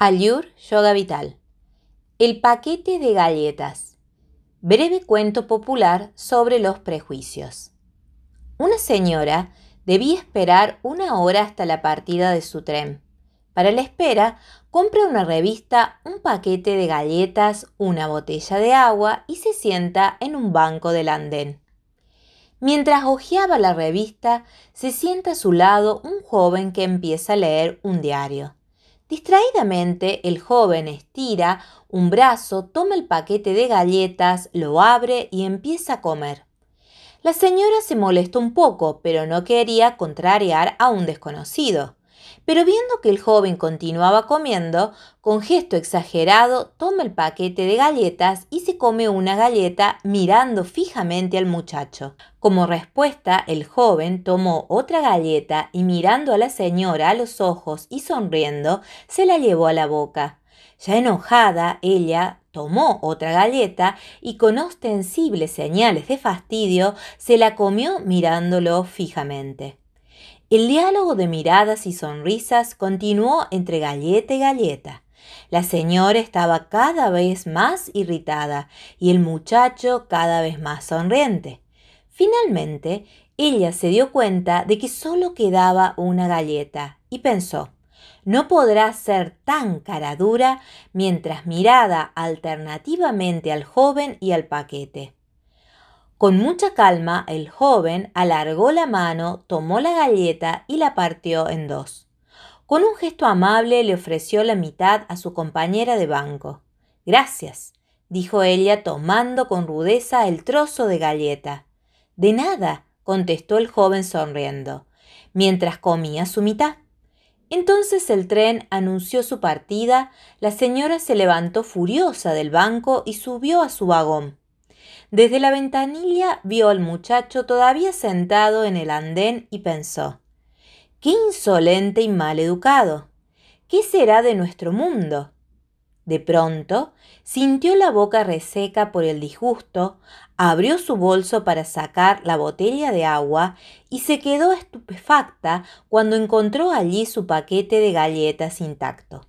Ayur Yoga Vital. El paquete de galletas. Breve cuento popular sobre los prejuicios. Una señora debía esperar una hora hasta la partida de su tren. Para la espera, compra una revista, un paquete de galletas, una botella de agua y se sienta en un banco del andén. Mientras hojeaba la revista, se sienta a su lado un joven que empieza a leer un diario. Distraídamente, el joven estira un brazo, toma el paquete de galletas, lo abre y empieza a comer. La señora se molesta un poco, pero no quería contrariar a un desconocido. Pero viendo que el joven continuaba comiendo, con gesto exagerado toma el paquete de galletas y se come una galleta mirando fijamente al muchacho. Como respuesta, el joven tomó otra galleta y mirando a la señora a los ojos y sonriendo, se la llevó a la boca. Ya enojada, ella tomó otra galleta y con ostensibles señales de fastidio se la comió mirándolo fijamente. El diálogo de miradas y sonrisas continuó entre galleta y galleta. La señora estaba cada vez más irritada y el muchacho cada vez más sonriente. Finalmente, ella se dio cuenta de que solo quedaba una galleta y pensó, no podrá ser tan cara dura mientras mirada alternativamente al joven y al paquete. Con mucha calma, el joven alargó la mano, tomó la galleta y la partió en dos. Con un gesto amable le ofreció la mitad a su compañera de banco. Gracias, dijo ella tomando con rudeza el trozo de galleta. De nada, contestó el joven sonriendo, mientras comía su mitad. Entonces el tren anunció su partida, la señora se levantó furiosa del banco y subió a su vagón. Desde la ventanilla vio al muchacho todavía sentado en el andén y pensó, ¡Qué insolente y mal educado! ¿Qué será de nuestro mundo? De pronto sintió la boca reseca por el disgusto, abrió su bolso para sacar la botella de agua y se quedó estupefacta cuando encontró allí su paquete de galletas intacto.